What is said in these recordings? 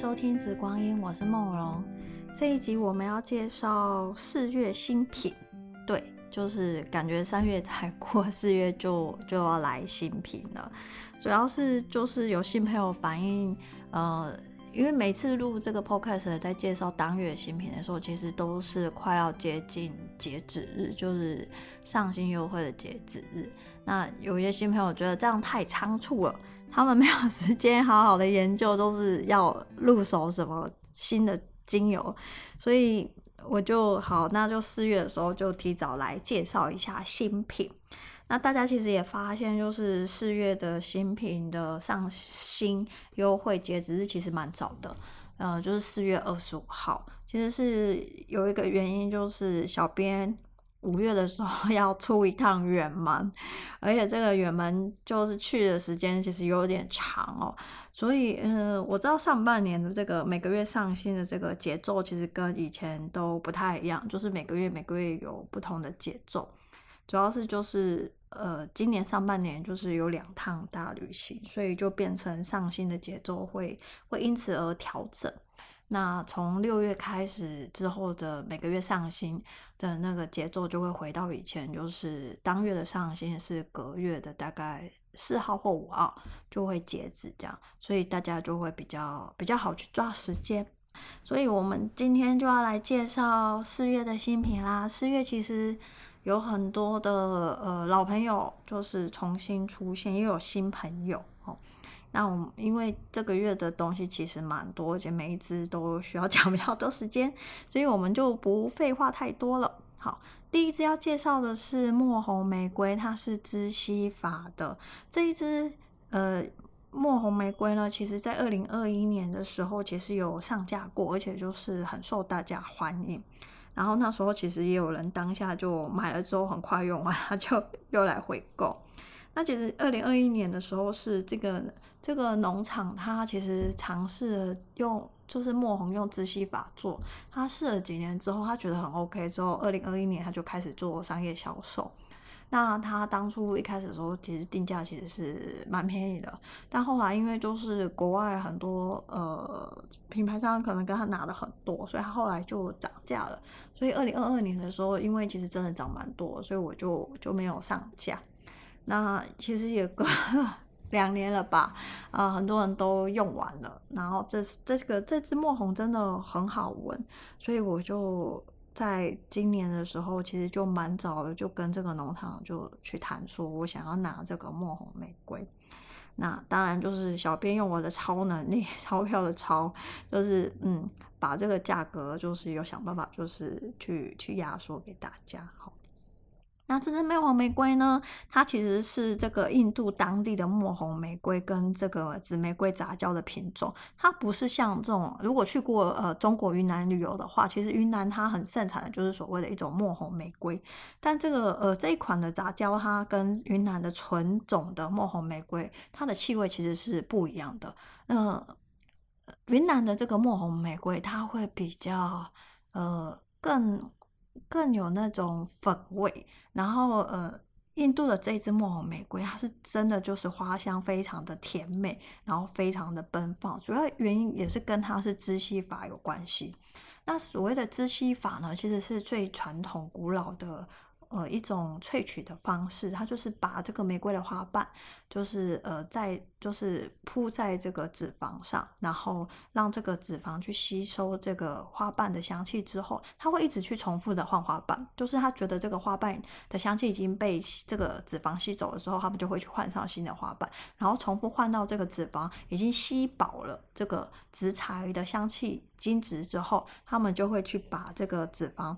收听《紫光音》，我是梦蓉。这一集我们要介绍四月新品，对，就是感觉三月才过，四月就就要来新品了。主要是就是有新朋友反映，呃，因为每次录这个 podcast 在介绍当月新品的时候，其实都是快要接近截止日，就是上新优惠的截止日。那有一些新朋友觉得这样太仓促了。他们没有时间好好的研究，都是要入手什么新的精油，所以我就好，那就四月的时候就提早来介绍一下新品。那大家其实也发现，就是四月的新品的上新优惠截止日其实蛮早的，呃，就是四月二十五号。其实是有一个原因，就是小编。五月的时候 要出一趟远门，而且这个远门就是去的时间其实有点长哦，所以嗯、我知道上半年的这个每个月上新的这个节奏其实跟以前都不太一样，就是每个月每个月有不同的节奏，主要是就是呃，今年上半年就是有两趟大旅行，所以就变成上新的节奏会会因此而调整。那从六月开始之后的每个月上新的那个节奏就会回到以前，就是当月的上新是隔月的大概四号或五号就会截止这样，所以大家就会比较比较好去抓时间。所以我们今天就要来介绍四月的新品啦。四月其实有很多的呃老朋友就是重新出现，又有新朋友哦。那我们因为这个月的东西其实蛮多，而且每一支都需要 讲比较多时间，所以我们就不废话太多了。好，第一支要介绍的是墨红玫瑰，它是支烯发的这一支。呃，墨红玫瑰呢，其实在二零二一年的时候其实有上架过，而且就是很受大家欢迎。然后那时候其实也有人当下就买了之后很快用完，他就又来回购。那其实二零二一年的时候是这个。这个农场他其实尝试了用，就是墨红用支烯发做，他试了几年之后，他觉得很 OK，之后二零二一年他就开始做商业销售。那他当初一开始的时候，其实定价其实是蛮便宜的，但后来因为就是国外很多呃品牌商可能跟他拿的很多，所以他后来就涨价了。所以二零二二年的时候，因为其实真的涨蛮多，所以我就就没有上架。那其实也个。两年了吧，啊、很多人都用完了。然后这这个这支墨红真的很好闻，所以我就在今年的时候，其实就蛮早的，就跟这个农场就去谈，说我想要拿这个墨红玫瑰。那当然就是小编用我的超能力，钞票的钞，就是嗯，把这个价格就是有想办法，就是去去压缩给大家，好。那这支墨红玫瑰呢？它其实是这个印度当地的墨红玫瑰跟这个紫玫瑰杂交的品种。它不是像这种，如果去过呃中国云南旅游的话，其实云南它很盛产的就是所谓的一种墨红玫瑰。但这个呃这一款的杂交，它跟云南的纯种的墨红玫瑰，它的气味其实是不一样的。那、呃、云南的这个墨红玫瑰，它会比较呃更。更有那种粉味，然后呃，印度的这一支墨红玫瑰，它是真的就是花香非常的甜美，然后非常的奔放，主要原因也是跟它是支烯发有关系。那所谓的支烯发呢，其实是最传统古老的。呃，一种萃取的方式，它就是把这个玫瑰的花瓣，就是呃，在就是铺在这个脂肪上，然后让这个脂肪去吸收这个花瓣的香气之后，它会一直去重复的换花瓣，就是他觉得这个花瓣的香气已经被这个脂肪吸走了之后，他们就会去换上新的花瓣，然后重复换到这个脂肪已经吸饱了这个植材的香气精质之后，他们就会去把这个脂肪。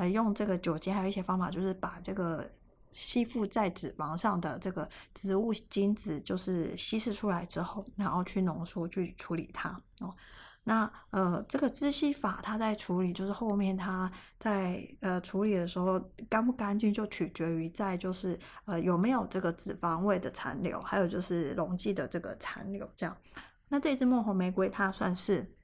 呃，用这个酒精，还有一些方法，就是把这个吸附在脂肪上的这个植物精子，就是稀释出来之后，然后去浓缩去处理它哦。那呃，这个支吸法它在处理，就是后面它在呃处理的时候干不干净，就取决于在就是呃有没有这个脂肪味的残留，还有就是溶剂的这个残留这样。那这支墨红玫瑰它算是。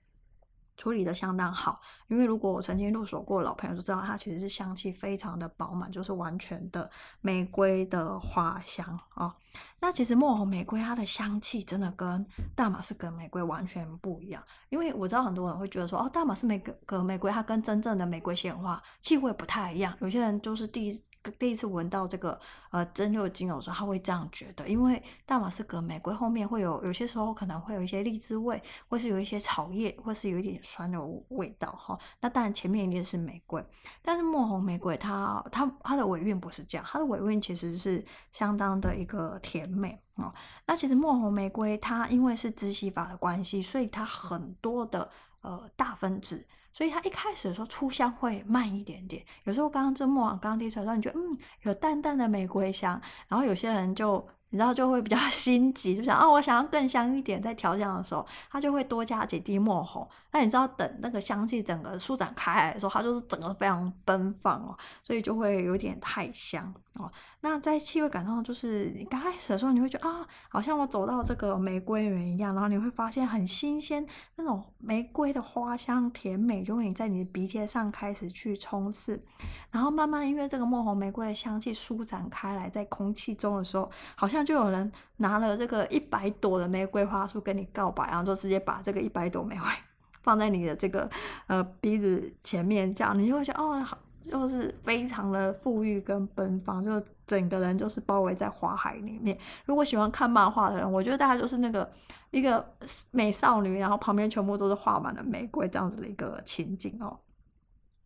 处理的相当好，因为如果我曾经入手过老朋友就知道，它其实是香气非常的饱满，就是完全的玫瑰的花香啊。那其实墨红玫瑰它的香气真的跟大马士革玫瑰完全不一样，因为我知道很多人会觉得说，哦，大马士革玫瑰它跟真正的玫瑰鲜花气味不太一样，有些人就是第一。第一次闻到这个呃蒸馏精油的时候，他会这样觉得，因为大马士革玫瑰后面会有有些时候可能会有一些荔枝味，或是有一些草叶，或是有一点酸的味道哈。那当然前面一定是玫瑰，但是墨红玫瑰它它它的尾韵不是这样，它的尾韵其实是相当的一个甜美哦。那其实墨红玫瑰它因为是支烯法的关系，所以它很多的呃大分子。所以它一开始的时候出香会慢一点点，有时候刚刚这墨刚刚滴出来的时候，你觉得嗯有淡淡的玫瑰香，然后有些人就。你知道就会比较 心急，就想啊，我想要更香一点，在调香的时候，它就会多加几滴墨红。那你知道，等那个香气整个舒展开来的时候，它就是整个非常奔放哦，所以就会有点太香哦。那在气味感上，就是你刚开始的时候，你会觉得啊，好像我走到这个玫瑰园一样，然后你会发现很新鲜，那种玫瑰的花香甜美，永远在你的鼻尖上开始去冲刺，然后慢慢因为这个墨红玫瑰的香气舒展开来，在空气中的时候，好。像就有人拿了这个一百朵的玫瑰花束跟你告白，然后就直接把这个一百朵玫瑰 放在你的这个呃鼻子前面，这样你就会觉得哦，好，就是非常的富裕跟奔放，就整个人就是包围在花海里面。如果喜欢看漫画的人，我觉得大概就是那个一个美少女，然后旁边全部都是画满了玫瑰这样子的一个情景哦。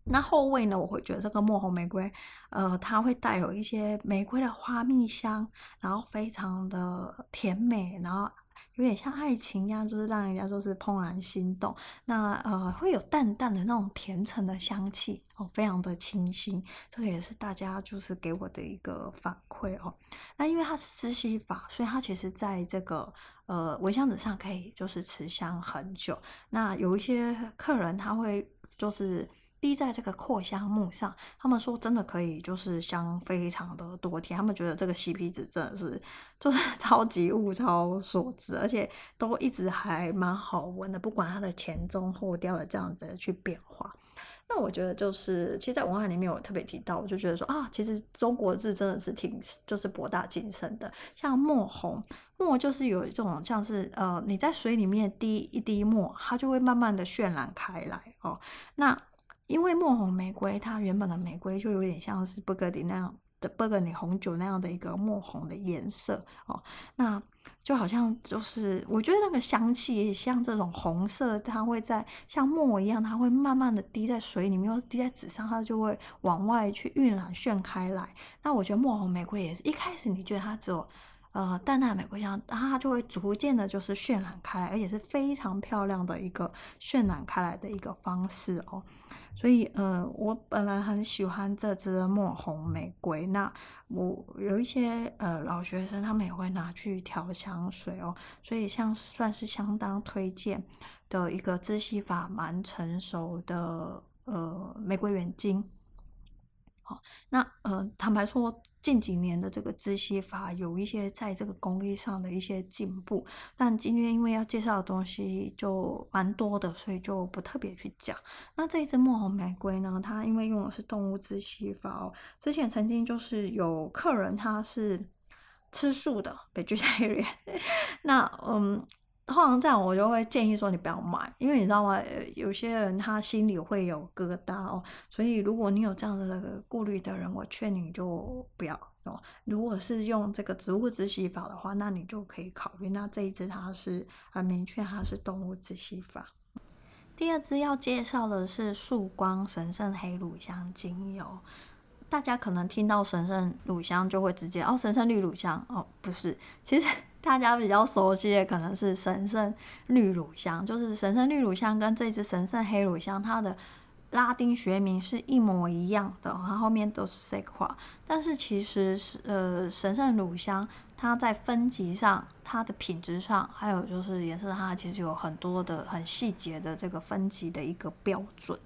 那后味呢？我会觉得这个墨红玫瑰，呃，它会带有一些玫瑰的花蜜香，然后非常的甜美，然后有点像爱情一样，就是让人家就是怦然心动。那呃，会有淡淡的那种甜橙的香气哦，非常的清新。这个也是大家就是给我的一个反馈哦。那因为它是支烯法，所以它其实在这个呃蚊香纸上可以就是持香很久。那有一些客人他会就是。滴在这个扩香木上，他们说真的可以，就是香非常的多天。他们觉得这个 CP 值真的是就是 超级物超所值，而且都一直还蛮好闻的，不管它的前中后调的这样子去变化。那我觉得就是，其实，在文案里面我特别提到，我就觉得说啊，其实中国字真的是挺就是博大精深的。像墨红，墨就是有一种像是呃你在水里面滴一滴墨，它就会慢慢的渲染开来哦。那因为墨红玫瑰，它原本的玫瑰就有点像是勃艮第那样的勃艮第红酒那样的一个墨红的颜色哦，那就好像就是我觉得那个香气像这种红色，它会在像墨一样，它会慢慢的滴在水里面，或滴在纸上，它就会往外去晕染渲开来。那我觉得墨红玫瑰也是一开始你觉得它只有呃淡淡玫瑰香，它就会逐渐的就是渲染开来，而且是非常漂亮的一个渲染开来的一个方式哦。所以，呃，我本来很喜欢这支墨红玫瑰。那我有一些呃老学生，他们也会拿去调香水哦。所以，像算是相当推荐的一个支系法蛮成熟的呃玫瑰原精。那呃坦白说。近几年的这个支烯法有一些在这个工艺上的一些进步，但今天因为要介绍的东西就蛮多的，所以就不特别去讲。那这一支墨红玫瑰呢，它因为用的是动物支烯法哦，之前曾经就是有客人他是吃素的，vegetarian，那嗯。通常这样，我就会建议说你不要买，因为你知道吗？有些人他心里会有疙瘩哦，所以如果你有这样的那个顾虑的人，我劝你就不要哦。如果是用这个植物支烯法的话，那你就可以考虑。那这一支它是很明确，它是动物支烯法。第二支要介绍的是曙光神圣黑乳香精油。大家可能听到神圣乳香就会直接哦，神圣绿乳香哦，不是，其实。大家比较熟悉的可能是神圣绿乳香，就是神圣绿乳香跟这支神圣黑乳香，它的拉丁学名是一模一样的，它后面都是 Sequa。但是其实是呃神圣乳香，它在分级上、它的品质上，还有就是颜色，它其实有很多的很细节的这个分级的一个标准。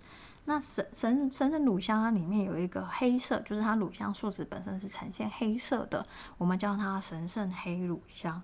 那神神神圣乳香它里面有一个黑色，就是它乳香树脂本身是呈现黑色的，我们叫它神圣黑乳香。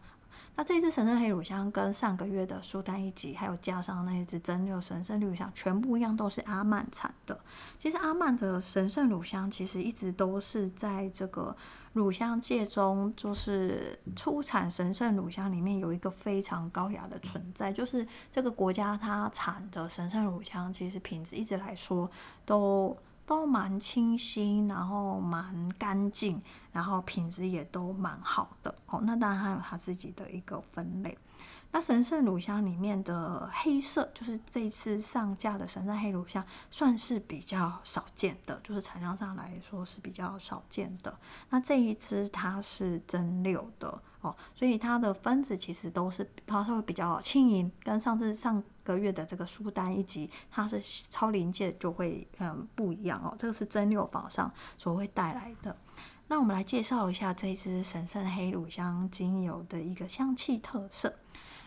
那这支神圣黑乳香跟上个月的苏丹一级，还有加上那一支真六神圣绿乳香，全部一样都是阿曼产的。其实阿曼的神圣乳香其实一直都是在这个乳香界中，就是出产神圣乳香里面有一个非常高雅的存在，就是这个国家它产的神圣乳香，其实品质一直来说都。都蛮清新，然后蛮干净，然后品质也都蛮好的哦。那当然还有它自己的一个分类。那神圣乳香里面的黑色，就是这次上架的神圣黑乳香，算是比较少见的，就是产量上来说是比较少见的。那这一支它是蒸馏的哦，所以它的分子其实都是它会比较轻盈，跟上次上个月的这个苏丹一级，它是超临界就会嗯不一样哦。这个是蒸馏法上所会带来的。那我们来介绍一下这一支神圣黑乳香精油的一个香气特色。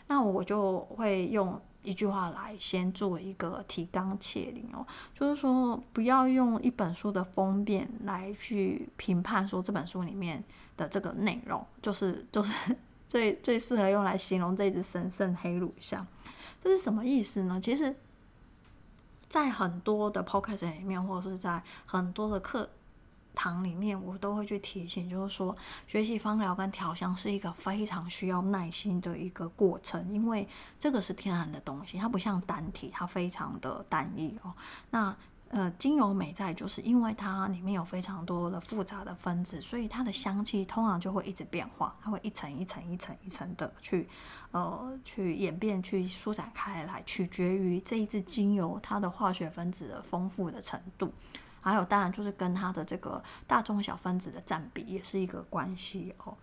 那我就会用一句话来先做一个提纲挈领哦，就是说不要用一本书的封面来去评判说这本书里面的这个内容，就是就是 最最适合用来形容这支神圣黑乳香。这是什么意思呢？其实，在很多的 podcast 里面，或者是在很多的课。堂里面，我都会去提醒，就是说，学习芳疗跟调香是一个非常需要耐心的一个过程，因为这个是天然的东西，它不像单体，它非常的单一哦。那呃，精油美在就是因为它里面有非常多的复杂的分子，所以它的香气通常就会一直变化，它会一层一层一层一层的去呃去演变、去舒展开来，取决于这一支精油它的化学分子的丰富的程度。还有，当然就是跟它的这个大中小分子的占比也是一个关系哦。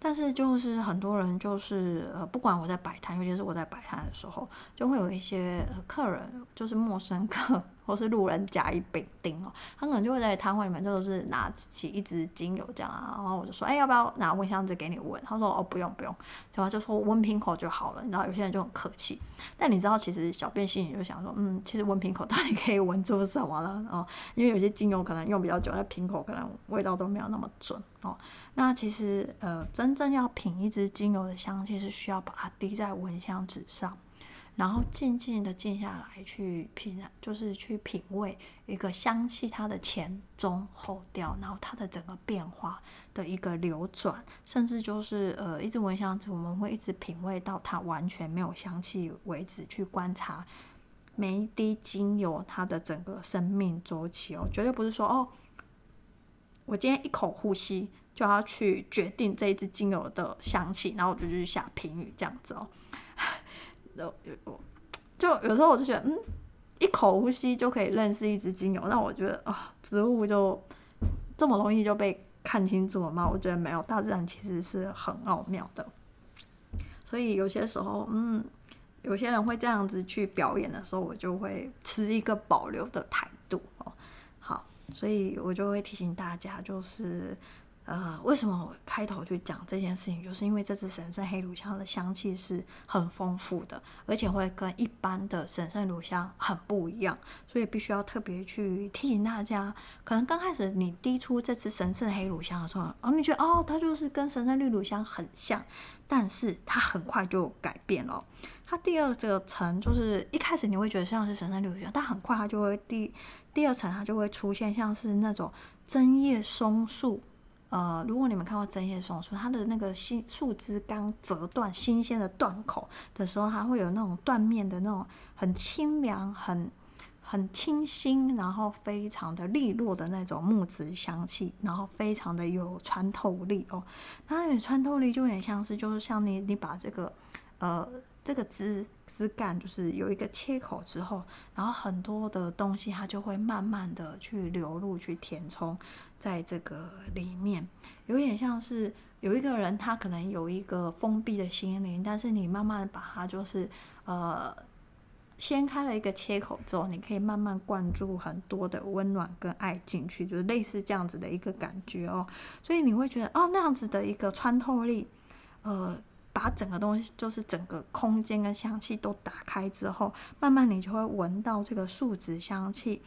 但是就是很多人就是呃，不管我在摆摊，尤其是我在摆摊的时候，就会有一些客人，就是陌生客。或是路人甲乙丙丁哦，他可能就会在摊位里面，就是拿起一支精油这样啊，然后我就说，哎、要不要拿闻香纸给你闻？他说，哦，不用不用，然后就说闻瓶口就好了。你知道有些人就很客气，但你知道其实小便心里就想说，嗯，其实闻瓶口到底可以闻出什么了哦？因为有些精油可能用比较久，那瓶口可能味道都没有那么准哦。那其实呃，真正要品一支精油的香气，是需要把它滴在蚊香纸上。然后静静的静下来去品，就是去品味一个香气，它的前中后调，然后它的整个变化的一个流转，甚至就是呃，一支蚊香纸，我们会一直品味到它完全没有香气为止，去观察每一滴精油它的整个生命周期哦，绝对不是说哦，我今天一口呼吸就要去决定这一支精油的香气，然后我就去下评语这样子哦。有有，就有时候我就觉得，嗯，一口呼吸就可以认识一支精油，那我觉得啊，植物就这么容易就被看清楚了吗？我觉得没有，大自然其实是很奥妙的。所以有些时候，嗯，有些人会这样子去表演的时候，我就会持一个保留的态度哦。好，所以我就会提醒大家，就是。呃，为什么我开头去讲这件事情？就是因为这支神圣黑乳香的香气是很丰富的，而且会跟一般的神圣乳香很不一样，所以必须要特别去提醒大家。可能刚开始你滴出这支神圣黑乳香的时候，哦，你觉得哦，它就是跟神圣绿乳香很像，但是它很快就改变了。它第二个层就是一开始你会觉得像是神圣绿乳香，但很快它就会第第二层它就会出现像是那种针叶松树。呃，如果你们看过针叶松树，它的那个新树枝刚折断、新鲜的断口的时候，它会有那种断面的那种很清凉、很很清新，然后非常的利落的那种木质香气，然后非常的有穿透力哦。它有穿透力，就有点像是，就是像你你把这个呃这个枝枝干，就是有一个切口之后，然后很多的东西它就会慢慢的去流入、去填充。在这个里面，有点像是有一个人，他可能有一个封闭的心灵，但是你慢慢把它就是呃掀开了一个切口之后，你可以慢慢灌注很多的温暖跟爱进去，就是类似这样子的一个感觉哦。所以你会觉得哦，那样子的一个穿透力，呃，把整个东西就是整个空间跟香气都打开之后，慢慢你就会闻到这个树脂香气。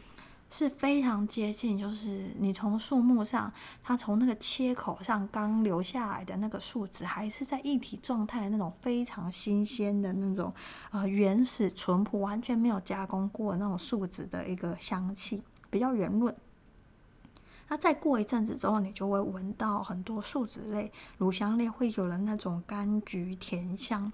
是非常接近，就是你从树木上，它从那个切口上刚流下来的那个树脂，还是在一体状态的那种非常新鲜的那种呃原始淳朴、完全没有加工过的那种树脂的一个香气，比较圆润。那再过一阵子之后，你就会闻到很多树脂类、乳香类会有了那种柑橘甜香。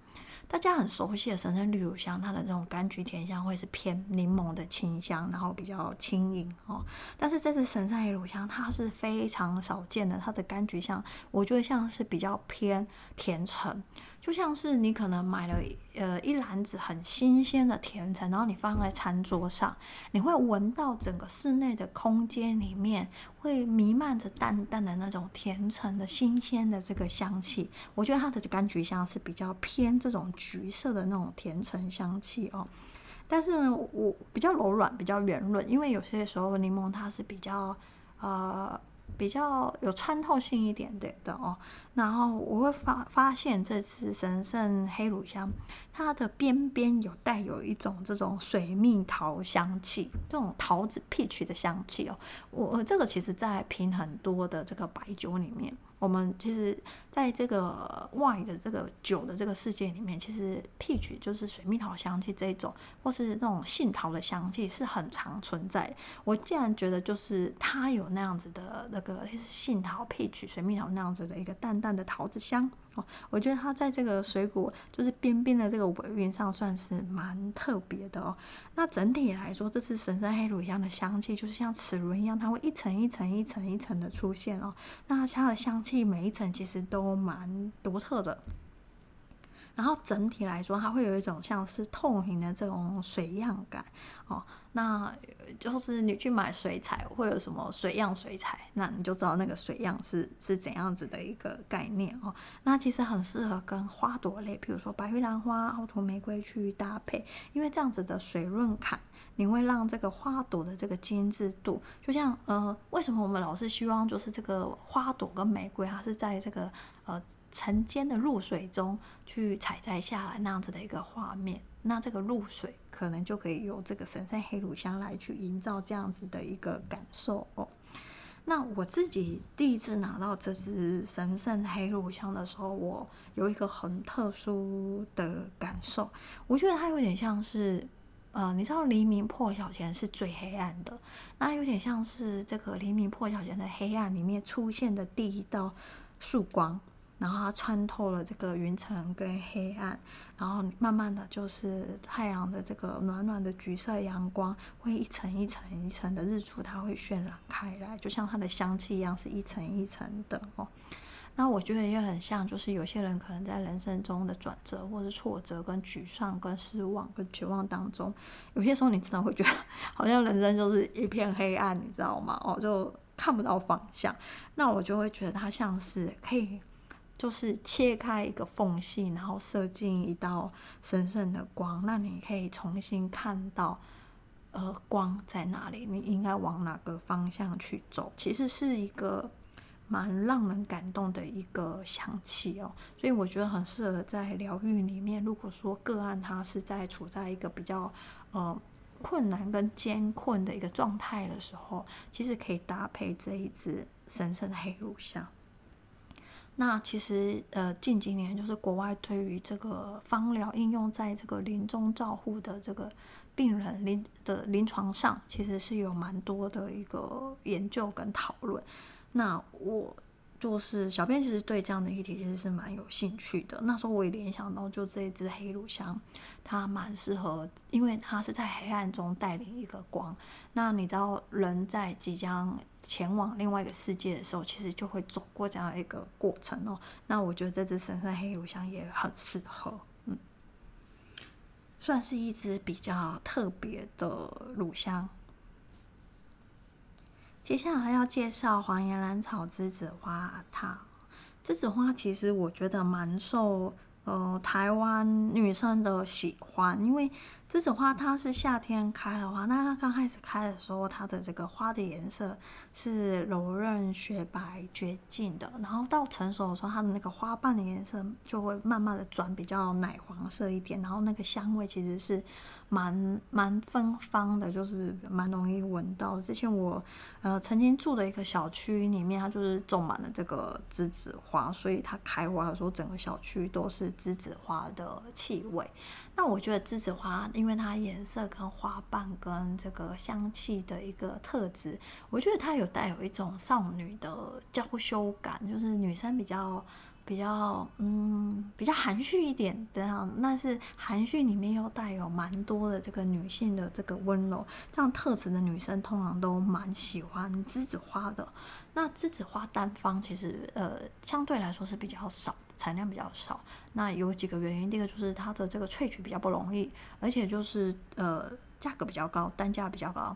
大家很熟悉的神圣绿乳香，它的这种柑橘甜香会是偏柠檬的清香，然后比较轻盈哦。但是这支神圣黑乳香，它是非常少见的，它的柑橘香，我觉得像是比较偏甜橙。就像是你可能买了呃一篮子很新鲜的甜橙，然后你放在餐桌上，你会闻到整个室内的空间里面会弥漫着淡淡的那种甜橙的新鲜的这个香气。我觉得它的柑橘香是比较偏这种橘色的那种甜橙香气哦。但是呢，我比较柔软，比较圆润，因为有些时候柠檬它是比较呃。比较有穿透性一点点的哦，然后我会发发现这次神圣黑乳香，它的边边有带有一种这种水蜜桃香气，这种桃子 peach 的香气哦，我这个其实在品很多的这个白酒里面。我们其实在这个 Y 的这个酒的这个世界里面，其实 peach 就是水蜜桃香气这一种，或是那种杏桃的香气是很常存在。我竟然觉得就是它有那样子的那个杏桃 peach 水蜜桃那样子的一个淡淡的桃子香。我觉得它在这个水果就是边边的这个尾韵上算是蛮特别的哦。那整体来说，这次神圣黑乳香的香气就是像齿轮一样，它会一层一层一层一层的出现哦。那它的香气每一层其实都蛮独特的。然后整体来说，它会有一种像是透明的这种水样感哦。那就是你去买水彩，会有什么水样水彩，那你就知道那个水样是是怎样子的一个概念哦。那其实很适合跟花朵类，比如说白玉兰花、凹凸玫瑰去搭配，因为这样子的水润感，你会让这个花朵的这个精致度，就像呃，为什么我们老是希望就是这个花朵跟玫瑰它是在这个呃晨间的露水中去采摘下来那样子的一个画面。那这个露水可能就可以由这个神圣黑乳香来去营造这样子的一个感受哦。那我自己第一次拿到这支神圣黑乳香的时候，我有一个很特殊的感受，我觉得它有点像是，呃，你知道黎明破晓前是最黑暗的，那有点像是这个黎明破晓前的黑暗里面出现的第一道曙光。然后它穿透了这个云层跟黑暗，然后慢慢的就是太阳的这个暖暖的橘色阳光，会一层一层一层的日出，它会渲染开来，就像它的香气一样，是一层一层的哦。那我觉得也很像，就是有些人可能在人生中的转折，或是挫折、跟沮丧、跟失望、跟绝望当中，有些时候你真的会觉得，好像人生就是一片黑暗，你知道吗？哦，就看不到方向。那我就会觉得它像是可以。就是切开一个缝隙，然后射进一道神圣的光，那你可以重新看到，呃，光在哪里，你应该往哪个方向去走。其实是一个蛮让人感动的一个香气哦，所以我觉得很适合在疗愈里面。如果说个案他是在处在一个比较呃困难跟艰困的一个状态的时候，其实可以搭配这一支神圣的黑乳香。那其实，呃，近几年就是国外对于这个芳疗应用在这个临终照护的这个病人临的临床上，其实是有蛮多的一个研究跟讨论。那我。就是小编其实对这样的议题其实是蛮有兴趣的。那时候我也联想到，就这一支黑乳香，它蛮适合，因为它是在黑暗中带领一个光。那你知道，人在即将前往另外一个世界的时候，其实就会走过这样一个过程哦。那我觉得这支神圣黑乳香也很适合，嗯，算是一支比较特别的乳香。接下来要介绍黄岩兰草栀子花它，栀子花其实我觉得蛮受呃台湾女生的喜欢，因为栀子花它是夏天开的花，那它刚开始开的时候，它的这个花的颜色是柔润雪白绝净的，然后到成熟的时候，它的那个花瓣的颜色就会慢慢的转比较奶黄色一点，然后那个香味其实是蛮蛮芬芳的，就是蛮容易闻到。之前我呃曾经住的一个小区里面，它就是种满了这个栀子花，所以它开花的时候，整个小区都是栀子花的气味。那我觉得栀子花，因为它颜色跟花瓣跟这个香气的一个特质，我觉得它有带有一种少女的娇羞感，就是女生比较。比较嗯，比较含蓄一点这样，但是含蓄里面又带有蛮多的这个女性的这个温柔，这样特质的女生通常都蛮喜欢栀子花的。那栀子花单方其实呃相对来说是比较少，产量比较少。那有几个原因，第一个就是它的这个萃取比较不容易，而且就是呃价格比较高，单价比较高，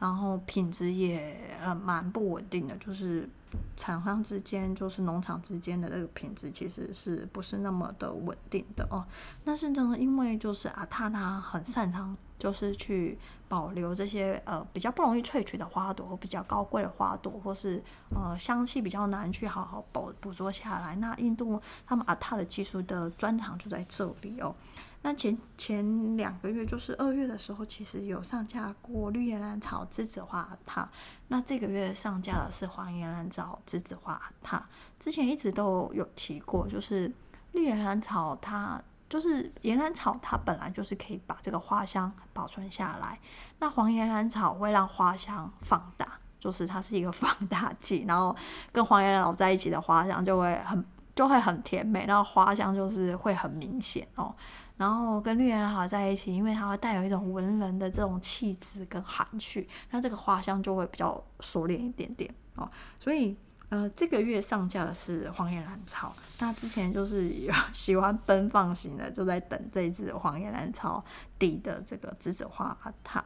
然后品质也呃蛮不稳定的，就是。厂商之间就是农场之间的这个品质其实是不是那么的稳定的哦？但是呢，因为就是阿塔他很擅长就是去保留这些呃比较不容易萃取的花朵，或比较高贵的花朵，或是呃香气比较难去好好捕捕捉下来。那印度他们阿塔的技术的专长就在这里哦。那前前两个月，就是二月的时候，其实有上架过绿叶兰草栀子花阿塔。那这个月上架的是黄叶兰草栀子花阿塔。之前一直都有提过，就是绿叶兰草它就是叶兰草，它本来就是可以把这个花香保存下来。那黄叶兰草会让花香放大，就是它是一个 放大剂，然后跟黄叶兰草在一起的花香就会很就会很甜美，然后花香就是会很明显哦。然后跟绿叶兰草在一起，因为它会带有一种文人的这种气质跟含蓄，那这个花香就会比较熟练一点点哦。所以，呃，这个月上架的是黄叶兰草。那之前就是喜欢奔放型的，就在等这一支黄叶兰草底的这个栀子花阿塔。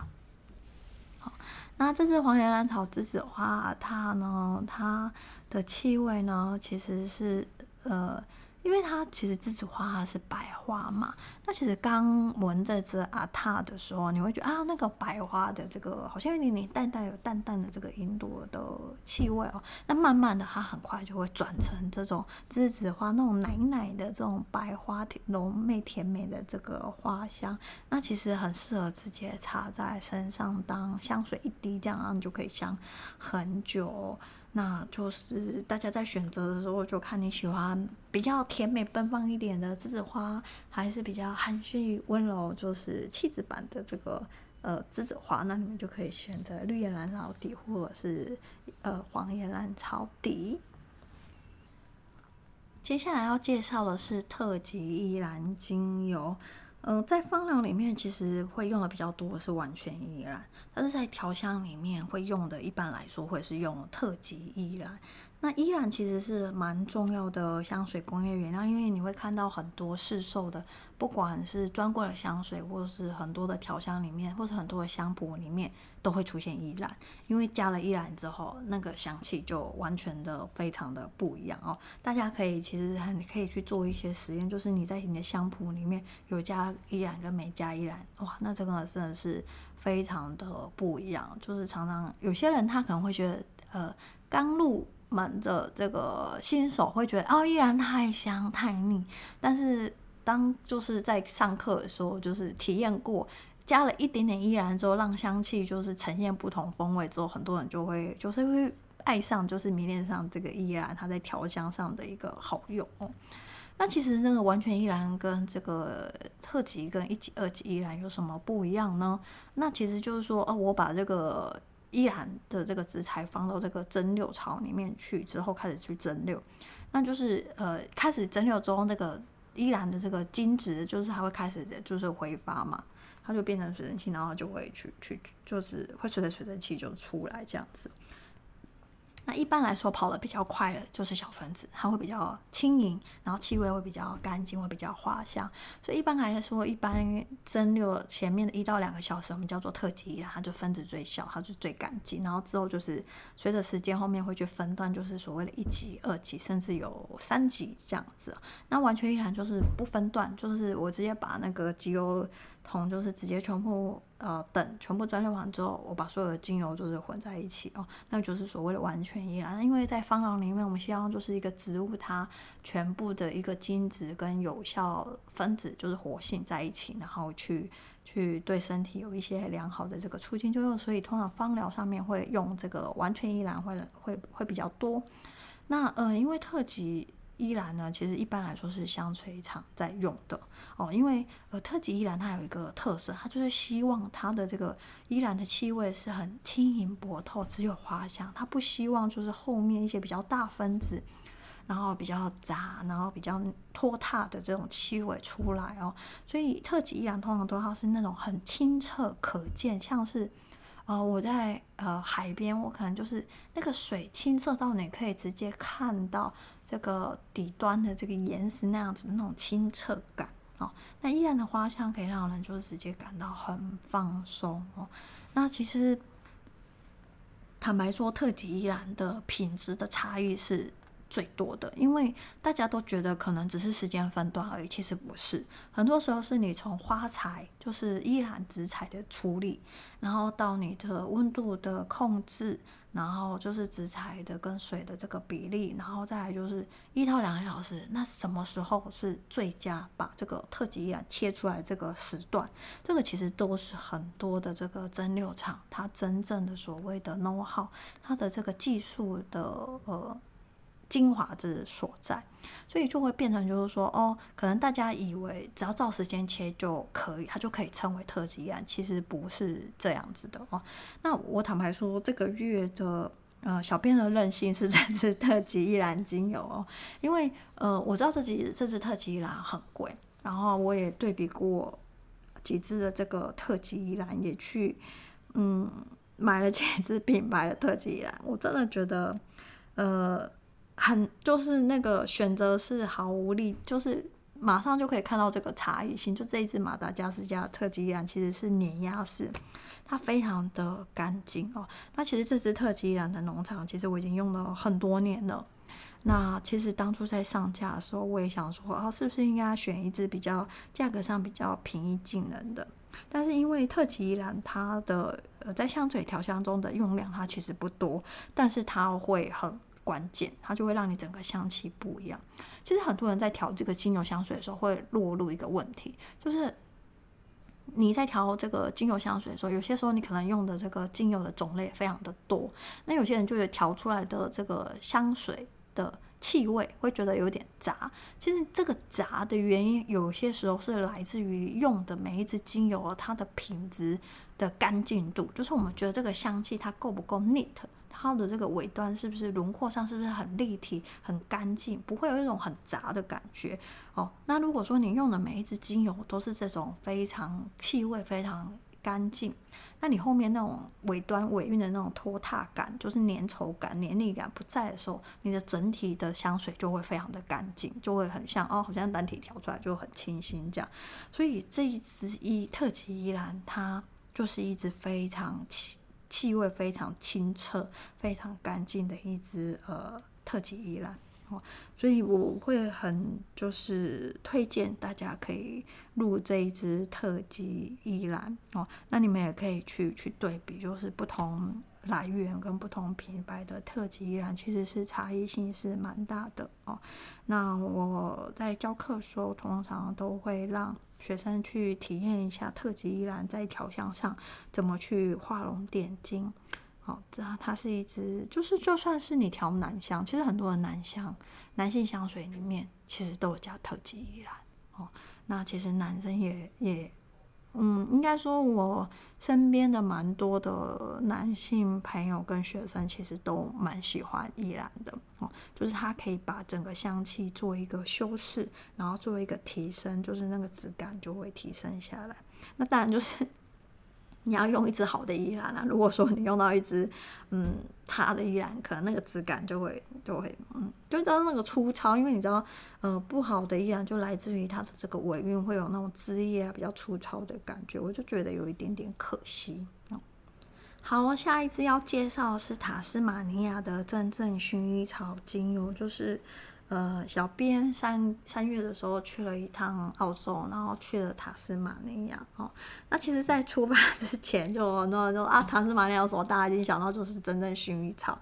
好，那这支黄叶兰草栀子花阿塔呢，它的气味呢，其实是呃。因为它其实栀子花它是白花嘛，那其实刚闻这支阿塔的时候，你会觉得啊，那个白花的这个好像有点点淡淡有淡淡的这个云朵的气味哦。那慢慢的，它很快就会转成这种栀子花那种奶奶的这种白花甜浓媚甜美的这个花香。那其实很适合直接擦在身上当香水一滴，这样然后你就可以香很久。那就是大家在选择的时候，就看你喜欢比较甜美奔放一点的栀子花，还是比较含蓄温柔，就是气质版的这个呃栀子花。那你们就可以选择绿叶兰草底，或者是呃黄叶兰草底。接下来要介绍的是特级依兰精油。嗯、在芳疗里面，其实会用的比较多是完全依兰，但是在调香里面会用的，一般来说会是用特级依兰。那依兰其实是蛮重要的香水工业原料，因为你会看到很多市售的，不管是专柜的香水，或者是很多的调香里面，或者很多的香谱里面，都会出现依兰。因为加了依兰之后，那个香气就完全的非常的不一样哦。大家可以其实很可以去做一些实验，就是你在你的香谱里面有加依兰跟没加依兰，哇，那这个真的是非常的不一样。就是常常有些人他可能会觉得，呃，刚入们的这个新手会觉得哦，依兰太香太腻，但是当就是在上课的时候，就是体验过加了一点点依兰之后，让香气就是呈现不同风味之后，很多人就会就是会爱上，就是迷恋上这个依兰，它在调香上的一个好用。那其实那个完全依兰跟这个特级跟一级、二级依兰有什么不一样呢？那其实就是说，哦，我把这个。依兰的这个植材放到这个蒸馏槽里面去之后，开始去蒸馏，那就是呃开始蒸馏之后，那个依兰的这个精值就是它会开始就是挥发嘛，它就变成水蒸气，然后就会去去就是会随着水蒸气就出来这样子。那一般来说，跑得比较快的就是小分子，它会比较轻盈，然后气味会比较干净，会比较花香。所以一般来说，一般蒸馏前面的一到两个小时，我们叫做特级，它就分子最小，它就最干净。然后之后就是随着时间后面会去分段，就是所谓的一级、二级，甚至有三级这样子。那完全依兰就是不分段，就是我直接把那个机油桶就是直接全部。呃，等全部蒸馏完之后，我把所有的精油就是混在一起哦，那就是所谓的完全依兰。因为在芳疗里面，我们希望就是一个植物它全部的一个精质跟有效分子就是活性在一起，然后去去对身体有一些良好的这个促进作用，所以通常芳疗上面会用这个完全依兰会会会比较多。那呃，因为特级依兰呢，其实一般来说是香水厂在用的哦，因为呃特级依兰它有一个特色，它就是希望它的这个依兰的气味是很轻盈薄透，只有花香，它不希望就是后面一些比较大分子。然后比较杂，然后比较拖沓的这种气味出来哦，所以特级依兰通常都它是那种很清澈可见，像是呃我在呃海边，我可能就是那个水清澈到你可以直接看到这个底端的这个岩石那样子的那种清澈感哦。那依兰的花香可以让人就是直接感到很放松哦。那其实坦白说，特级依兰的品质的差异是。最多的，因为大家都觉得可能只是时间分段而已，其实不是。很多时候是你从花材，就是依兰植材的处理，然后到你的温度的控制，然后就是植材的跟水的这个比例，然后再来就是一到两个小时。那什么时候是最佳把这个特级氧切出来这个时段？这个其实都是很多的这个蒸馏厂，它真正的所谓的 know how，它的这个技术的呃。精华之所在，所以就会变成就是说，哦，可能大家以为只要照时间切就可以，它就可以称为特级依兰，其实不是这样子的哦。那我坦白说，这个月的呃小编的任性是这支特级依兰精油哦，因为呃我知道这支这支特级依兰很贵，然后我也对比过几支的这个特级依兰，也去嗯买了几支品牌的特级依兰，我真的觉得呃。很就是那个选择是毫无力，就是马上就可以看到这个差异性。就这一支马达加斯加特级依兰其实是碾压式，它非常的干净哦。那其实这支特级依兰的农场，其实我已经用了很多年了。那其实当初在上架的时候，我也想说，哦，是不是应该选一支比较价格上比较平易近人的？但是因为特级依兰它的呃在香水调香中的用量它其实不多，但是它会很。关键，它就会让你整个香气不一样。其实很多人在调这个精油香水的时候，会落入一个问题，就是你在调这个精油香水的时候，有些时候你可能用的这个精油的种类非常的多，那有些人就会调出来的这个香水的气味会觉得有点杂。其实这个杂的原因，有些时候是来自于用的每一支精油它的品质的干净度，就是我们觉得这个香气它够不够 neat。它的这个尾端是不是轮廓上是不是很立体、很干净，不会有一种很杂的感觉哦？那如果说你用的每一支精油都是这种非常气味非常干净，那你后面那种尾端尾韵的那种拖沓感，就是粘稠感、黏腻感不在的时候，你的整体的香水就会非常的干净，就会很像哦，好像单体调出来就很清新这样。所以这一支依特级依兰，它就是一支非常气气味非常清澈、非常干净的一支呃特级依兰哦，所以我会很就是推荐大家可以入这一支特级依兰哦。那你们也可以去去对比，就是不同来源跟不同品牌的特级依兰，其实是差异性是蛮大的哦。那我在教课的时候，通常都会让。学生去体验一下特级依兰在调香上怎么去画龙点睛。好，这它是一支，就是就算是你调男香，其实很多的男香、男性香水里面其实都有加特级依兰。哦，那其实男生也也。嗯，应该说，我身边的蛮多的男性朋友跟学生，其实都蛮喜欢依兰的哦，就是它可以把整个香气做一个修饰，然后做一个提升，就是那个质感就会提升下来。那当然就是。你要用一支好的依兰啊！如果说你用到一支嗯差的依兰，可能那个质感就会就会嗯，就知道那个粗糙，因为你知道，呃，不好的依兰就来自于它的这个尾韵会有那种枝叶啊比较粗糙的感觉，我就觉得有一点点可惜。嗯、好，下一支要介绍的是塔斯马尼亚的真正薰衣草精油，就是。呃，小编三三月的时候去了一趟澳洲，然后去了塔斯马尼亚哦。那其实，在出发之前就很多人说啊，塔斯马尼亚有什么？大家已经想到就是真正薰衣草。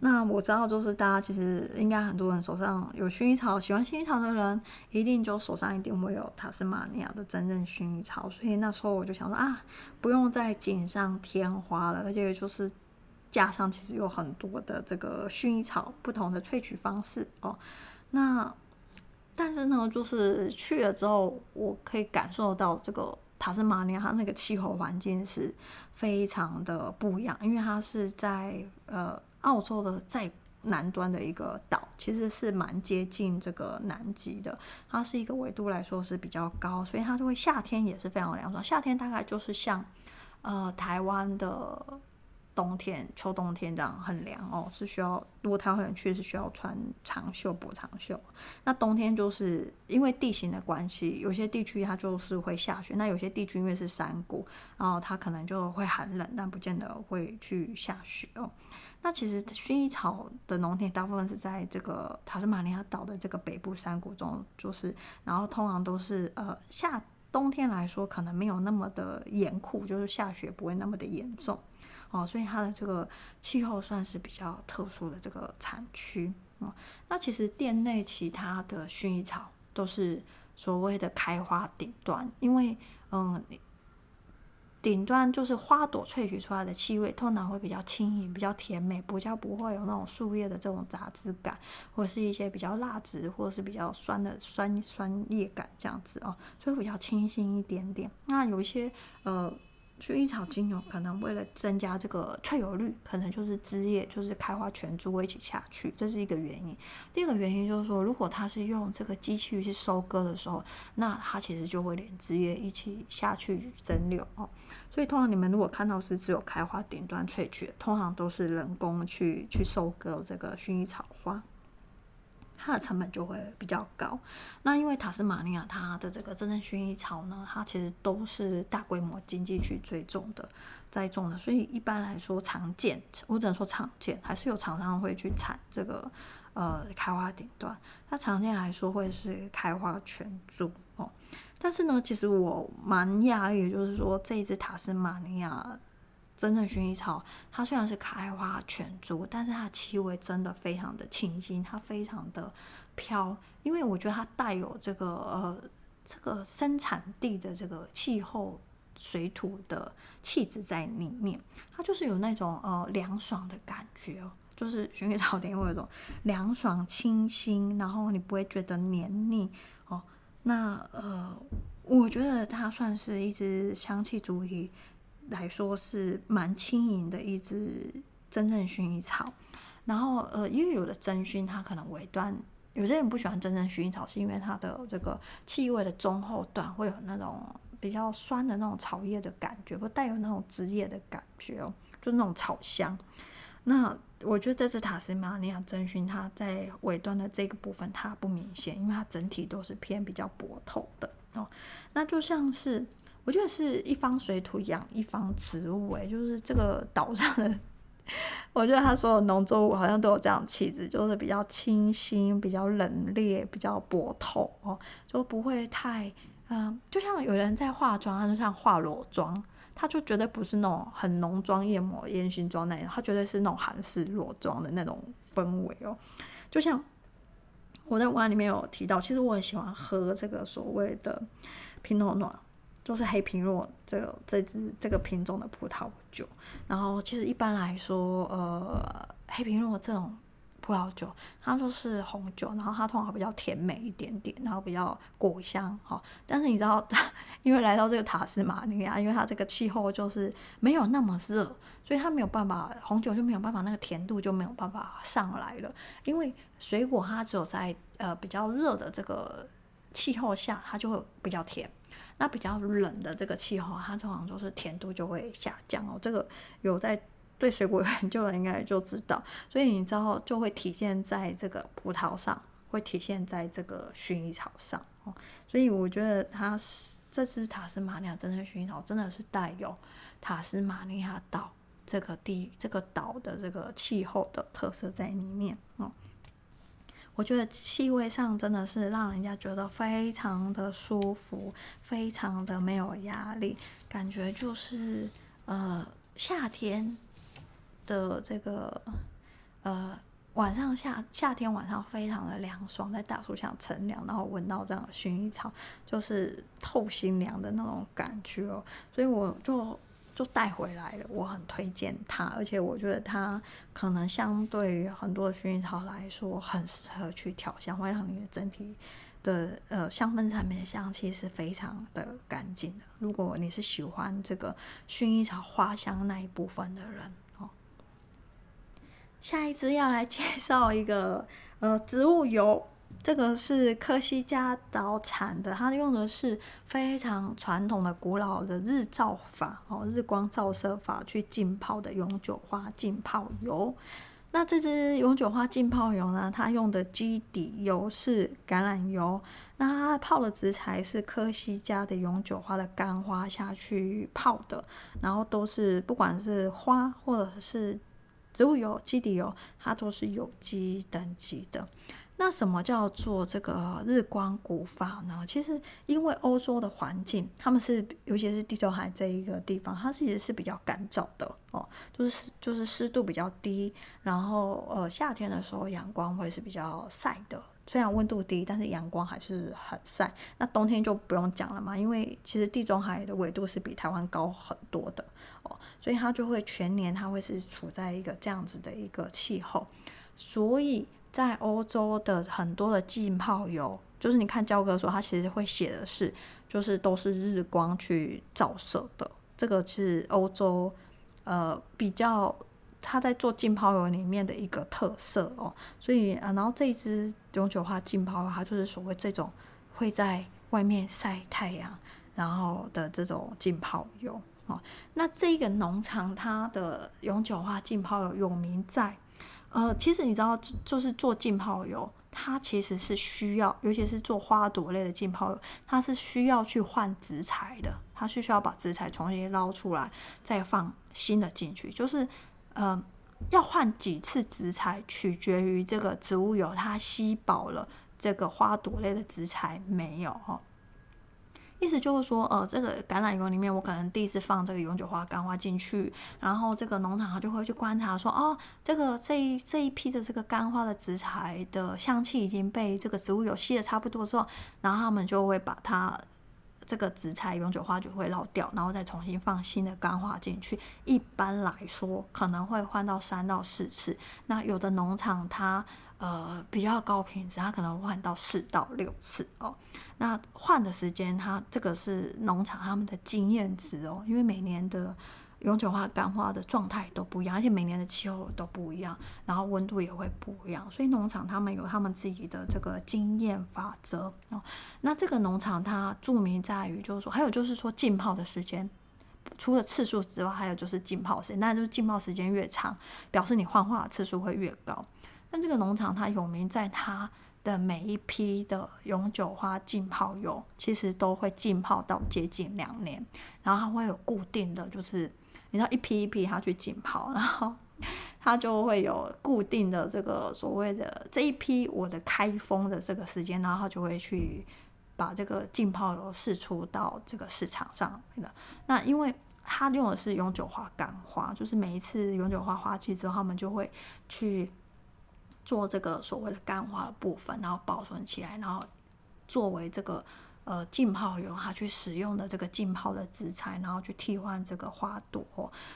那我知道，就是大家其实应该很多人手上有薰衣草，喜欢薰衣草的人，一定就手上一定会有塔斯马尼亚的真正薰衣草。所以那时候我就想说啊，不用再锦上添花了，而且就是架上其实有很多的这个薰衣草不同的萃取方式哦。那但是呢，就是去了之后，我可以感受到这个。塔斯马尼亚，它那个气候环境是非常的不一样，因为它是在呃澳洲的在南端的一个岛，其实是蛮接近这个南极的。它是一个纬度来说是比较高，所以它就会夏天也是非常凉爽。夏天大概就是像呃台湾的。冬天、秋冬天这样很凉哦，是需要。如果台湾人去是需要穿长袖、薄长袖。那冬天就是因为地形的关系，有些地区它就是会下雪。那有些地区因为是山谷，然后它可能就会寒冷，但不见得会去下雪哦。那其实薰衣草的农田大部分是在这个塔斯马尼亚岛的这个北部山谷中，就是然后通常都是呃夏冬天来说可能没有那么的严酷，就是下雪不会那么的严重。哦，所以它的这个气候算是比较特殊的这个产区哦。那其实店内其他的薰衣草都是所谓的开花顶端，因为嗯，顶端就是花朵萃取出来的气味通常会比较轻盈、比较甜美，比较不会有那种树叶的这种杂质感，或者是一些比较蜡质或者是比较酸的酸酸叶感这样子哦，所以比较清新一点点。那有一些呃。薰衣草精油可能为了增加这个萃油率，可能就是枝叶就是开花全株一起下去，这是一个原因。第二个原因就是说，如果它是用这个机器去收割的时候，那它其实就会连枝叶一起下去蒸馏哦。所以通常你们如果看到是只有开花顶端萃取，通常都是人工去去收割这个薰衣草花。它的成本就会比较高。那因为塔斯马尼亚它的这个真正薰衣草呢，它其实都是大规模经济去追种的、栽种的，所以一般来说常见，我只能说常见，还是有厂商会去产这个呃开花顶端。它常见来说会是开花全株哦。但是呢，其实我蛮讶异，就是说这一只塔斯马尼亚。真正薰衣草，它虽然是开花全株，但是它气味真的非常的清新，它非常的飘，因为我觉得它带有这个呃这个生产地的这个气候水土的气质在里面，它就是有那种呃凉爽的感觉哦，就是 薰衣草点会有一种凉爽清新，然后你不会觉得黏腻哦。那呃，我觉得它算是一支香气主题。来说是蛮轻盈的一支真正薰衣草，然后呃，因为有的真薰它可能尾端，有些人不喜欢真正薰衣草，是因为它的这个气味的中后段会有那种比较酸的那种草叶的感觉，不带有那种枝叶的感觉哦，就那种草香。那我觉得这支塔斯马尼亚真薰，它在尾端的这个部分它不明显，因为它整体都是偏比较薄透的哦，那就像是。我觉得是一方水土养一方植物，哎，就是这个岛上的，我觉得他所有农作物好像都有这样气质，就是比较清新、比较冷冽、比较薄透哦，就不会太嗯、就像有人在化妆，他就像化裸妆，他就绝对不是那种很浓妆艳抹、烟熏妆那种，他绝对是那种韩式裸妆的那种氛围哦。就像我在文案里面有提到，其实我很喜欢喝这个所谓的皮诺诺。就是黑皮诺这个这支这个品种的葡萄酒，然后其实一般来说，呃，黑皮诺这种葡萄酒，它就是红酒，然后它通常比较甜美一点点，然后比较果香哈。但是你知道，因为来到这个塔斯马尼亚，因为它这个气候就是没有那么热，所以它没有办法，红酒就没有办法，那个甜度就没有办法上来了。因为水果它只有在呃比较热的这个气候下，它就会比较甜。那比较冷的这个气候，它通常就是甜度就会下降哦。这个有在对水果有研究的应该就知道，所以你知道就会体现在这个葡萄上，会体现在这个薰衣草上哦。所以我觉得它是这支塔斯马尼亚真正薰衣草真的是带有塔斯马尼亚岛这个地这个岛的这个气候的特色在里面哦。我觉得气味上真的是让人家觉得非常的舒服，非常的没有压力，感觉就是呃夏天的这个呃。晚上夏夏天晚上非常的凉爽，在大树下乘凉，然后闻到这样薰衣草，就是透心凉的那种感觉哦。所以我就就带回来了，我很推荐它，而且我觉得它可能相对于很多薰衣草来说，很适合去调香，会让你的整体的呃香氛产品的香气是非常的干净的。如果你是喜欢这个薰衣草花香那一部分的人哦。下一支要来介绍一个呃植物油，这个是科西嘉岛产的，它用的是非常传统的古老的日照法哦，日光照射法去浸泡的永久花浸泡油。那这支永久花浸泡油呢，它用的基底油是橄榄油，那它泡的植材是科西嘉的永久花的干花下去泡的，然后都是不管是花或者是。植物油、基底油，它都是有机等级的。那什么叫做这个日光古法呢？其实因为欧洲的环境，他们是尤其是地中海这一个地方，它其实是比较干燥的哦，就是就是湿度比较低，然后呃夏天的时候阳光会是比较晒的。虽然温度低，但是阳光还是很晒。那冬天就不用讲了嘛，因为其实地中海的纬度是比台湾高很多的哦，所以它就会全年它会是处在一个这样子的一个气候。所以在欧洲的很多的浸泡油，就是你看教科书，它其实会写的是，就是都是日光去照射的。这个是欧洲呃比较。它在做浸泡油里面的一个特色哦，所以啊，然后这一支永久花浸泡油，它就是所谓这种会在外面晒太阳，然后的这种浸泡油哦。那这个农场它的永久花浸泡油有名在，呃，其实你知道，就是做浸泡油，它其实是需要，尤其是做花朵类的浸泡油，它是需要去换植材的，它是需要把植材重新捞出来，再放新的进去，就是。呃，要换几次植材，取决于这个植物油它吸饱了这个花朵类的植材没有哈。意思就是说，呃，这个橄榄油里面，我可能第一次放这个永久花干花进去，然后这个农场他就会去观察说，哦，这个这一这一批的这个干花的植材的香气已经被这个植物油吸得差不多之后，然后他们就会把它。这个植材永久花就会捞掉，然后再重新放新的干花进去。一般来说，可能会换到三到四次。那有的农场它呃比较高品质，它可能换到四到六次哦。那换的时间，它这个是农场他们的经验值哦，因为每年的。永久花干花的状态都不一样，而且每年的气候都不一样，然后温度也会不一样，所以农场他们有他们自己的这个经验法则哦。那这个农场它著名在于，就是说，还有就是说浸泡的时间，除了次数之外，还有就是浸泡时间，那就是浸泡时间越长，表示你换花的次数会越高。但这个农场它有名在它的每一批的永久花浸泡油，其实都会浸泡到接近两年，然后它会有固定的就是。你知道一批一批它去浸泡，然后 它就会有固定的这个所谓的这一批我的开封的这个时间，然后它就会去把这个浸泡油释出到这个市场上的。那因为它用的是永久花干花，就是每一次永久花花期之后，他们就会去做这个所谓的干花的部分，然后保存起来，然后作为这个。呃，浸泡油它去使用的这个浸泡的植材，然后去替换这个花朵，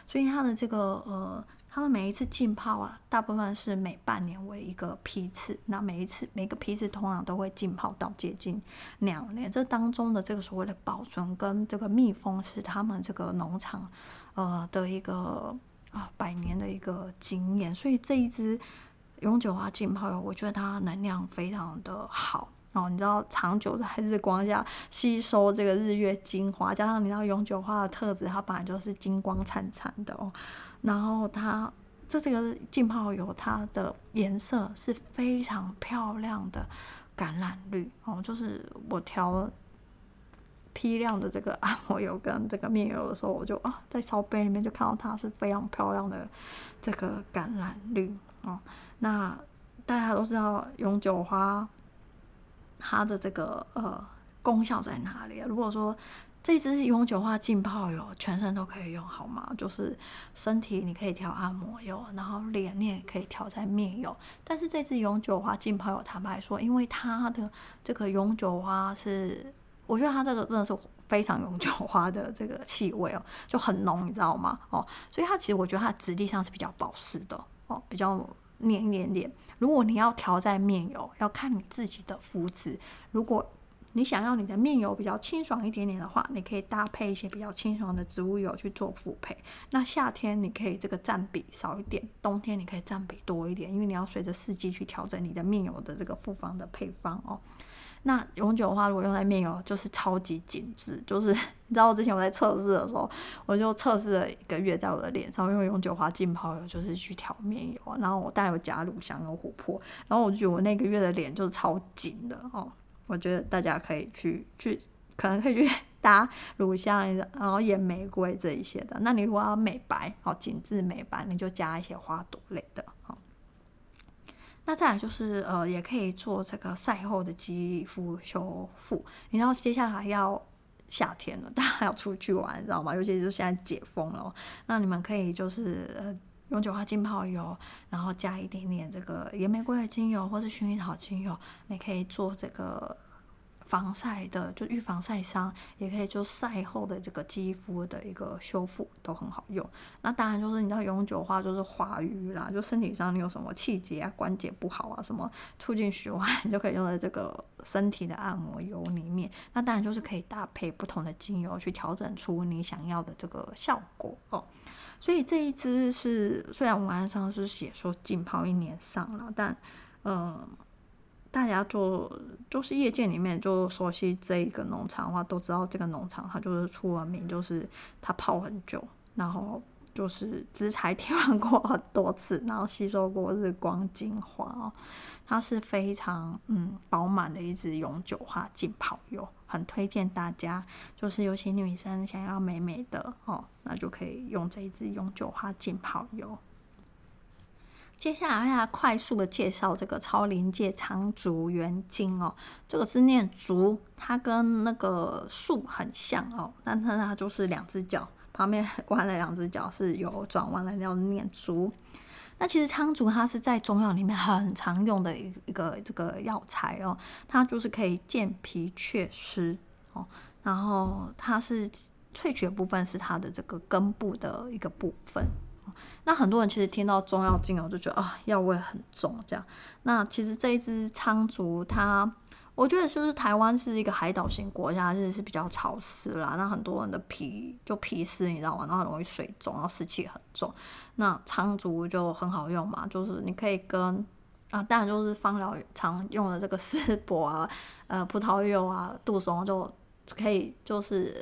所以它的这个呃，他们每一次浸泡啊，大部分是每半年为一个批次，那每一次每个批次通常都会浸泡到接近两年，这当中的这个所谓的保存跟这个密封是他们这个农场呃的一个啊百年的一个经验，所以这一支永久花浸泡油，我觉得它能量非常的好。哦，你知道长久在日光下吸收这个日月精华，加上你知道永久花的特质，它本来就是金光灿灿的哦。然后它这这个浸泡油，它的颜色是非常漂亮的橄榄绿哦。就是我调批量的这个按摩油跟这个面油的时候，我就啊在烧杯里面就看到它是非常漂亮的这个橄榄绿哦。那大家都知道永久花。它的这个呃功效在哪里啊？如果说这支永久花浸泡油，全身都可以用，好吗？就是身体你可以调按摩油，然后脸你也可以调在面油。但是这支永久花浸泡油，坦白说，因为它的这个永久花是，我觉得它这个真的是非常永久花的这个气味哦，就很浓，你知道吗？哦，所以它其实我觉得它质地上是比较保湿的哦，比较黏黏黏。如果你要调在面油，要看你自己的肤质，如果你想要你的面油比较清爽一点点的话，你可以搭配一些比较清爽的植物油去做复配。那夏天你可以这个占比少一点，冬天你可以占比多一点，因为你要随着四季去调整你的面油的这个复方的配方哦。那永久花如果用在面油，就是超级紧致，就是你知道我之前我在测试的时候，我就测试了一个月，在我的脸上用永久花浸泡油，就是去调面油，然后我带有加乳香跟琥珀，然后我觉得我那个月的脸就是超紧的哦。我觉得大家可以去去，可能可以去 搭乳香，然后眼玫瑰这一些的。那你如果要美白，好紧致美白，你就加一些花朵类的。好，那再来就是呃，也可以做这个晒后的肌肤修复。你知道接下来要夏天了，大家要出去玩，你知道吗？尤其是现在解封了，那你们可以就是呃。永久花浸泡油，然后加一点点这个野玫瑰精油或是薰衣草精油，你可以做这个防晒的，就预防晒伤，也可以就晒后的这个肌肤的一个修复，都很好用。那当然就是你知道永久化就是化瘀啦，就身体上你有什么气节啊、关节不好啊，什么促进循环，你就可以用在这个身体的按摩油里面。那当然就是可以搭配不同的精油去调整出你想要的这个效果哦。所以这一支是，虽然文案上是写说浸泡一年上了，但嗯、大家做就是业界里面就熟悉这一个农场的话，都知道这个农场它就是出了名，就是它泡很久，然后就是植材 替换过很多次，然后吸收过日光精华哦，它是非常嗯饱满的一支永久花浸泡油。很推荐大家，就是尤其女生想要美美的哦，那就可以用这一支永久花浸泡油。接下来要快速的介绍这个超临界苍竹原精哦，这个是念竹，它跟那个树很像哦，但是它就是两只脚，旁边弯了两只脚是有转弯的，叫念竹。那其实苍竹它是在中药里面很常用的一一个这个药材哦，它就是可以健脾祛湿哦，然后它是萃取的部分是它的这个根部的一个部分。那很多人其实听到中药精油就觉得啊，药味很重这样。那其实这一支苍竹它。我觉得就是台湾是一个海岛型国家，就是比较潮湿啦。那很多人的皮就皮湿，你知道吗？然后容易水肿，然后湿气很重。那苍竹就很好用嘛，就是你可以跟啊，当然就是芳疗常用的这个丝柏啊、呃葡萄柚啊、杜松就可以就是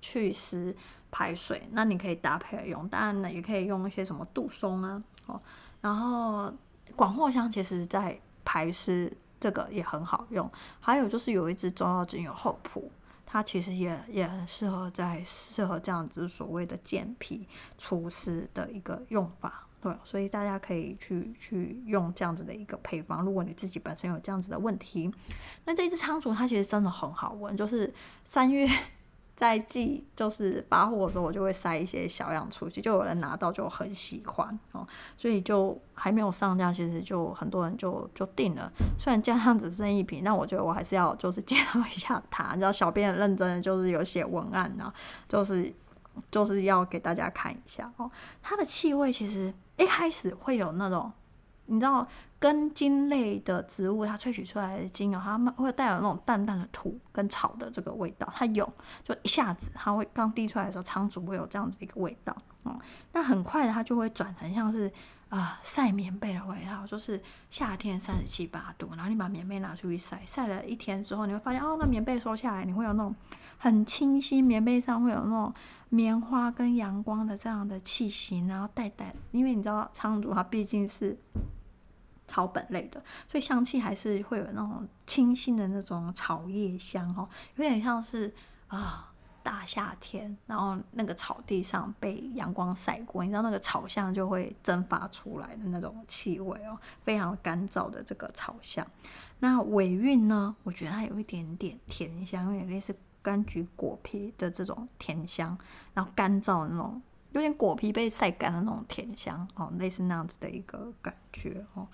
祛湿排水。那你可以搭配用，当然呢也可以用一些什么杜松啊，哦，然后广藿香其实在排湿。这个也很好用，还有就是有一支中药精油厚朴，它其实也也很适合在适合这样子所谓的健脾除湿的一个用法，对，所以大家可以去去用这样子的一个配方。如果你自己本身有这样子的问题，那这支苍竹它其实真的很好闻，就是三月。在寄就是发货的时候，我就会塞一些小样出去，就有人拿到就很喜欢哦，所以就还没有上架，其实就很多人就就订了。虽然加上只剩一瓶，但我觉得我还是要就是介绍一下它。你知道小编很认真的，就是有写文案呢，就是就是要给大家看一下哦。它的气味其实一开始会有那种，你知道。根茎类的植物，它萃取出来的精油，它会带有那种淡淡的土跟草的这个味道。它有，就一下子，它会刚滴出来的时候，苍竹会有这样子一个味道。嗯，那很快的，它就会转成像是啊晒棉被的味道，就是夏天三十七八度，然后你把棉被拿出去晒，晒了一天之后，你会发现哦，那棉被收下来，你会有那种很清新，棉被上会有那种棉花跟阳光的这样的气息，然后带带，因为你知道苍竹它毕竟是。草本类的，所以香气还是会有那种清新的那种草叶香哦，有点像是啊大夏天，然后那个草地上被阳光晒过，你知道那个草香就会蒸发出来的那种气味哦，非常干燥的这个草香。那尾韵呢，我觉得它有一点点甜香，有点类似柑橘果皮的这种甜香，然后干燥的那种有点果皮被晒干的那种甜香哦，类似那样子的一个感觉哦。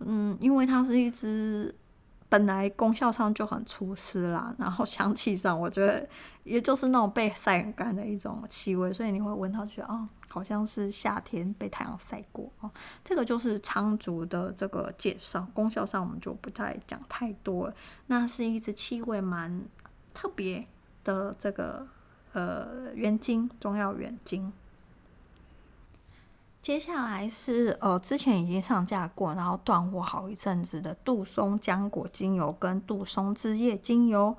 嗯，因为它是一支。本来功效上就很出色啦，然后香气上我觉得也就是那种被晒干的一种气味，所以你会闻到觉得哦，好像是夏天被太阳晒过哦。这个就是苍竹的这个介绍，功效上我们就不再讲太多了。那是一支气味蛮特别的这个呃原精，中药原精。接下来是呃，之前已经上架过，然后断货好一阵子的杜松浆果精油跟杜松枝叶精油。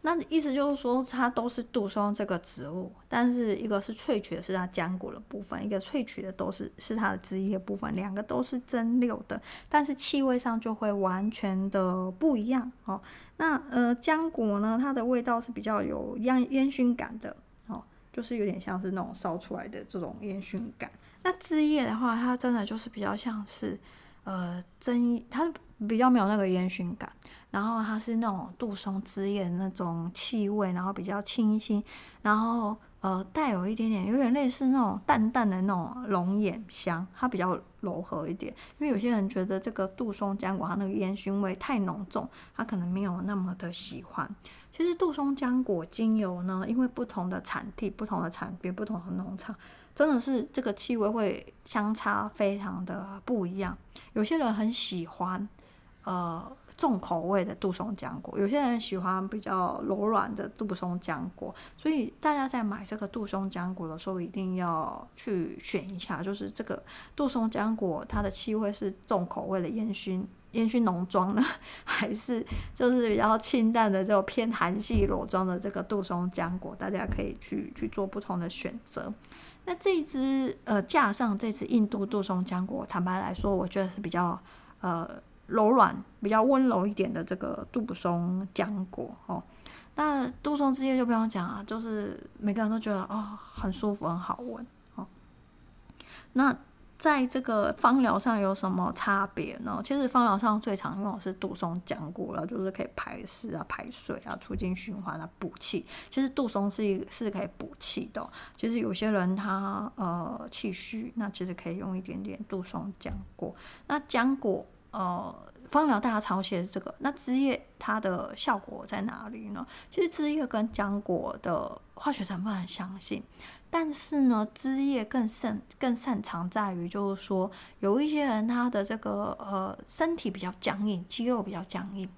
那意思就是说，它都是杜松这个植物，但是一个是萃取的是它浆果的部分，一个萃取的都是是它的枝叶部分，两个都是蒸馏的，但是气味上就会完全的不一样哦。那呃，浆果呢，它的味道是比较有烟烟熏感的哦，就是有点像是那种烧出来的这种烟熏感。那枝叶的话，它真的就是比较像是，呃，真，它比较没有那个烟熏感，然后它是那种杜松枝叶那种气味，然后比较清新，然后呃带有一点点，有点类似那种淡淡的那种龙眼香，它比较柔和一点。因为有些人觉得这个杜松浆果它那个烟熏味太浓重，他可能没有那么的喜欢。其实杜松浆果精油呢，因为不同的产地、不同的产区、不同的农场。真的是这个气味会相差非常的不一样。有些人很喜欢呃重口味的杜松浆果，有些人喜欢比较柔软的杜松浆果。所以大家在买这个杜松浆果的时候，一定要去选一下，就是这个杜松浆果它的气味是重口味的烟熏烟熏浓妆呢，还是就是比较清淡的这种偏韩系裸妆的这个杜松浆果？大家可以去去做不同的选择。那这一支呃架上这支印度杜松浆果，坦白来说，我觉得是比较呃柔软、比较温柔一点的这个杜松浆果哦。那杜松之夜就不用讲啊，就是每个人都觉得哦很舒服、很好闻哦。那在这个芳疗上有什么差别呢？其实芳疗上最常用的是杜松浆果了，就是可以排湿啊、排水啊、促进循环啊、补气。其实杜松是一是可以补气的。其实有些人他呃气虚，那其实可以用一点点杜松浆果。那浆果呃芳疗大家常写的这个，那枝叶它的效果在哪里呢？其实枝叶跟浆果的化学成分很相近。但是呢，枝叶更擅更擅长在于，就是说，有一些人他的这个呃身体比较僵硬，肌肉比较僵硬，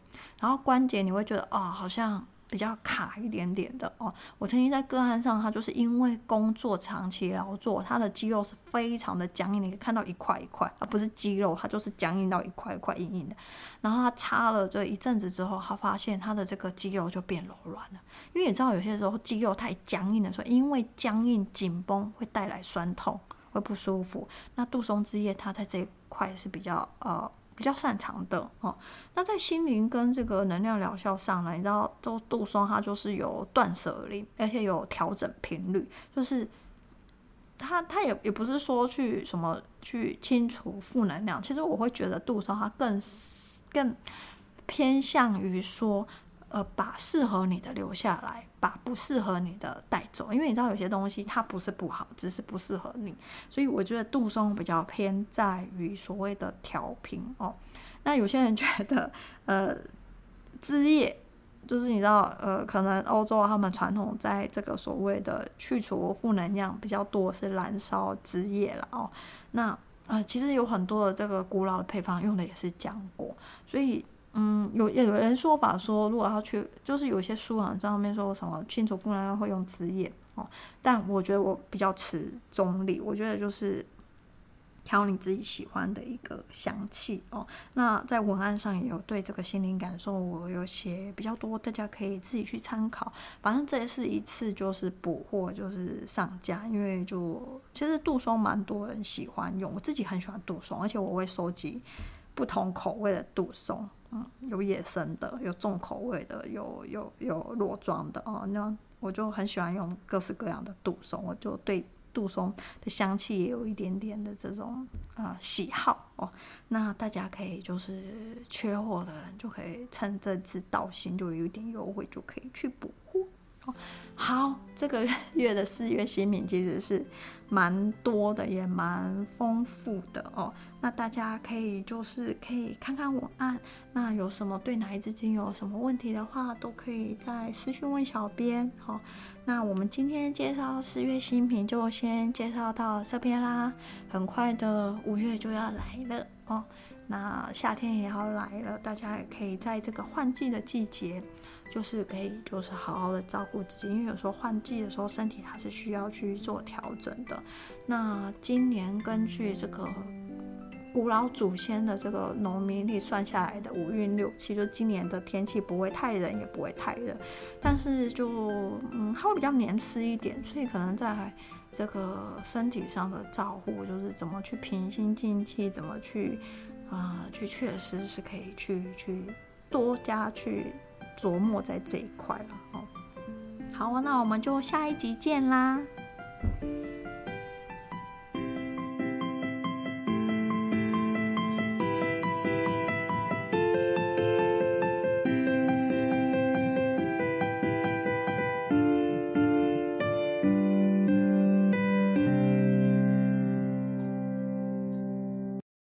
然后关节你会觉得啊、哦，好像。比较卡一点点的哦，我曾经在个案上，他就是因为工作长期劳作，他的肌肉是非常的僵硬，你可以看到一块一块，而不是肌肉，它就是僵硬到一块一块硬硬的。然后他擦了这一阵子之后，他发现他的这个肌肉就变柔软了，因为你知道有些时候肌肉太僵硬的时候，因为僵硬紧绷会带来酸痛，会不舒服。那杜松枝叶它在这一块是比较呃。比较擅长的哦，那在心灵跟这个能量疗效上呢，你知道，都杜松他就是有断舍离，而且有调整频率，就是他他也也不是说去什么去清除负能量，其实我会觉得杜松他更更偏向于说。呃，把适合你的留下来，把不适合你的带走。因为你知道有些东西它不是不好，只是不适合你。所以我觉得杜松比较偏在于所谓的调频哦。那有些人觉得，呃，枝叶就是你知道，呃，可能欧洲他们传统在这个所谓的去除负能量比较多是燃烧枝叶了哦。那呃，其实有很多的这个古老的配方用的也是浆果，所以。嗯，有有人说法说，如果要去，就是有些书啊上面说什么清除负能量会用枝叶哦，但我觉得我比较持中立，我觉得就是挑你自己喜欢的一个香气哦。那在文案上也有对这个心灵感受，我有写比较多，大家可以自己去参考。反正这也是一次就是补货，就是上架，因为就其实杜松蛮多人喜欢用，我自己很喜欢杜松，而且我会收集不同口味的杜松。嗯，有野生的，有重口味的，有有有裸妆的哦。那我就很喜欢用各式各样的杜松，我就对杜松的香气也有一点点的这种啊、喜好哦。那大家可以就是缺货的人就可以趁这次到新就有一点优惠，就可以去补好，这个月的四月新品其实是蛮多的，也蛮丰富的哦。那大家可以就是可以看看文案，那有什么对哪一支精油有什么问题的话，都可以在私讯问小编。好、那我们今天介绍四月新品就先介绍到这边啦。很快的五月就要来了哦，那夏天也要来了，大家也可以在这个换季的季节。就是可以，就是好好的照顾自己，因为有时候换季的时候，身体它是需要去做调整的。那今年根据这个古老祖先的这个农民历算下来的五运六气，就今年的天气不会太冷，也不会太热，但是就嗯，它会比较黏湿一点，所以可能在这个身体上的照护，就是怎么去平心静气，怎么去啊、去确实是可以去去多加去。琢磨在这一块了哦。好，那我们就下一集见啦。